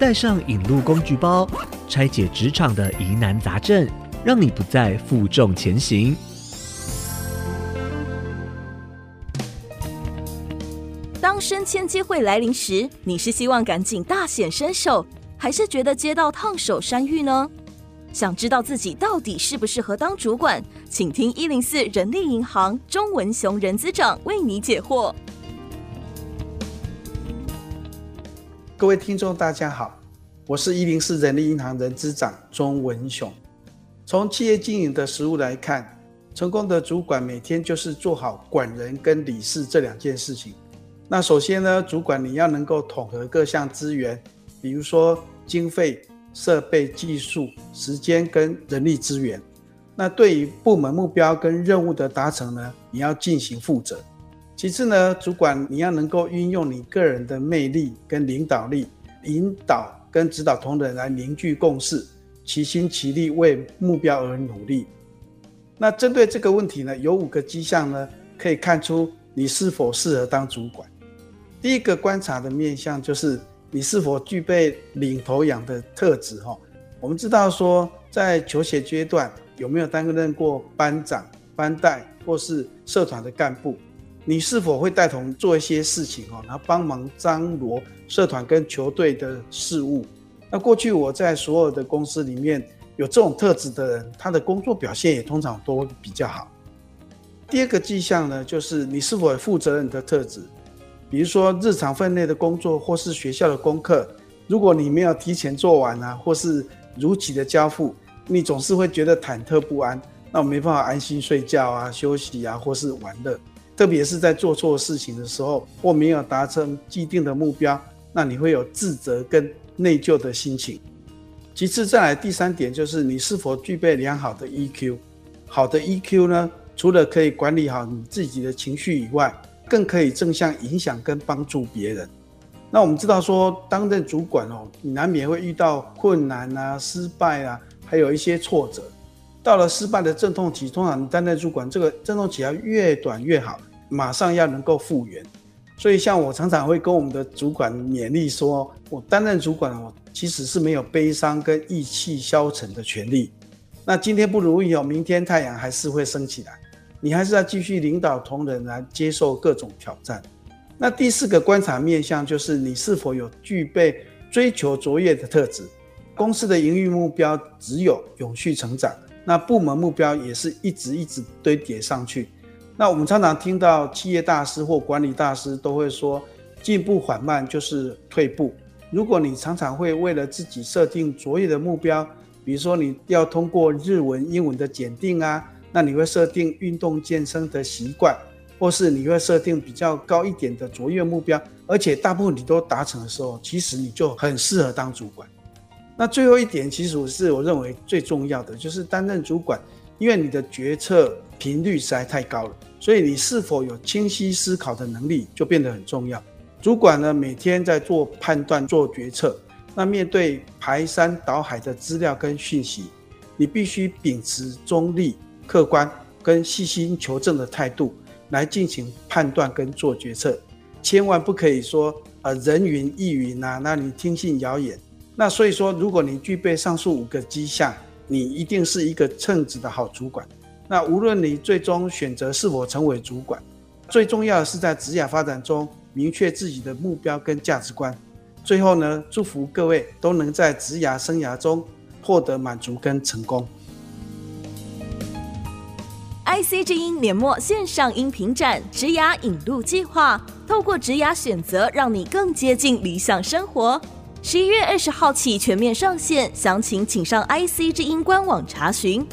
带上引路工具包，拆解职场的疑难杂症，让你不再负重前行。当升迁机会来临时，你是希望赶紧大显身手，还是觉得接到烫手山芋呢？想知道自己到底适不适合当主管，请听一零四人力银行钟文雄人资长为你解惑。各位听众，大家好，我是一零四人力银行人资长钟文雄。从企业经营的实务来看，成功的主管每天就是做好管人跟理事这两件事情。那首先呢，主管你要能够统合各项资源，比如说经费。设备、技术、时间跟人力资源，那对于部门目标跟任务的达成呢，你要进行负责。其次呢，主管你要能够运用你个人的魅力跟领导力，引导跟指导同仁来凝聚共识，齐心齐力为目标而努力。那针对这个问题呢，有五个迹象呢，可以看出你是否适合当主管。第一个观察的面向就是。你是否具备领头羊的特质？哈，我们知道说，在求学阶段有没有担任过班长、班代或是社团的干部？你是否会带头做一些事情？哦，然后帮忙张罗社团跟球队的事务？那过去我在所有的公司里面有这种特质的人，他的工作表现也通常都会比较好。第二个迹象呢，就是你是否有负责任的特质？比如说日常分内的工作或是学校的功课，如果你没有提前做完啊，或是如期的交付，你总是会觉得忐忑不安，那我没办法安心睡觉啊、休息啊，或是玩乐。特别是在做错事情的时候，或没有达成既定的目标，那你会有自责跟内疚的心情。其次，再来第三点就是你是否具备良好的 EQ。好的 EQ 呢，除了可以管理好你自己的情绪以外，更可以正向影响跟帮助别人。那我们知道说，担任主管哦，你难免会遇到困难啊、失败啊，还有一些挫折。到了失败的阵痛期，通常你担任主管，这个阵痛期要越短越好，马上要能够复原。所以，像我常常会跟我们的主管勉励说，我担任主管哦，其实是没有悲伤跟意气消沉的权利。那今天不如意哦，明天太阳还是会升起来。你还是要继续领导同仁来接受各种挑战。那第四个观察面向就是你是否有具备追求卓越的特质。公司的营运目标只有永续成长，那部门目标也是一直一直堆叠上去。那我们常常听到企业大师或管理大师都会说，进步缓慢就是退步。如果你常常会为了自己设定卓越的目标，比如说你要通过日文、英文的检定啊。那你会设定运动健身的习惯，或是你会设定比较高一点的卓越目标，而且大部分你都达成的时候，其实你就很适合当主管。那最后一点，其实是我认为最重要的，就是担任主管，因为你的决策频率实在太高了，所以你是否有清晰思考的能力就变得很重要。主管呢，每天在做判断、做决策，那面对排山倒海的资料跟讯息，你必须秉持中立。客观跟细心求证的态度来进行判断跟做决策，千万不可以说呃人云亦云呐，那你听信谣言。那所以说，如果你具备上述五个迹象，你一定是一个称职的好主管。那无论你最终选择是否成为主管，最重要的是在职业发展中明确自己的目标跟价值观。最后呢，祝福各位都能在职涯生涯中获得满足跟成功。IC 之音年末线上音频展职涯引路计划，透过职涯选择，让你更接近理想生活。十一月二十号起全面上线，详情请上 IC 之音官网查询。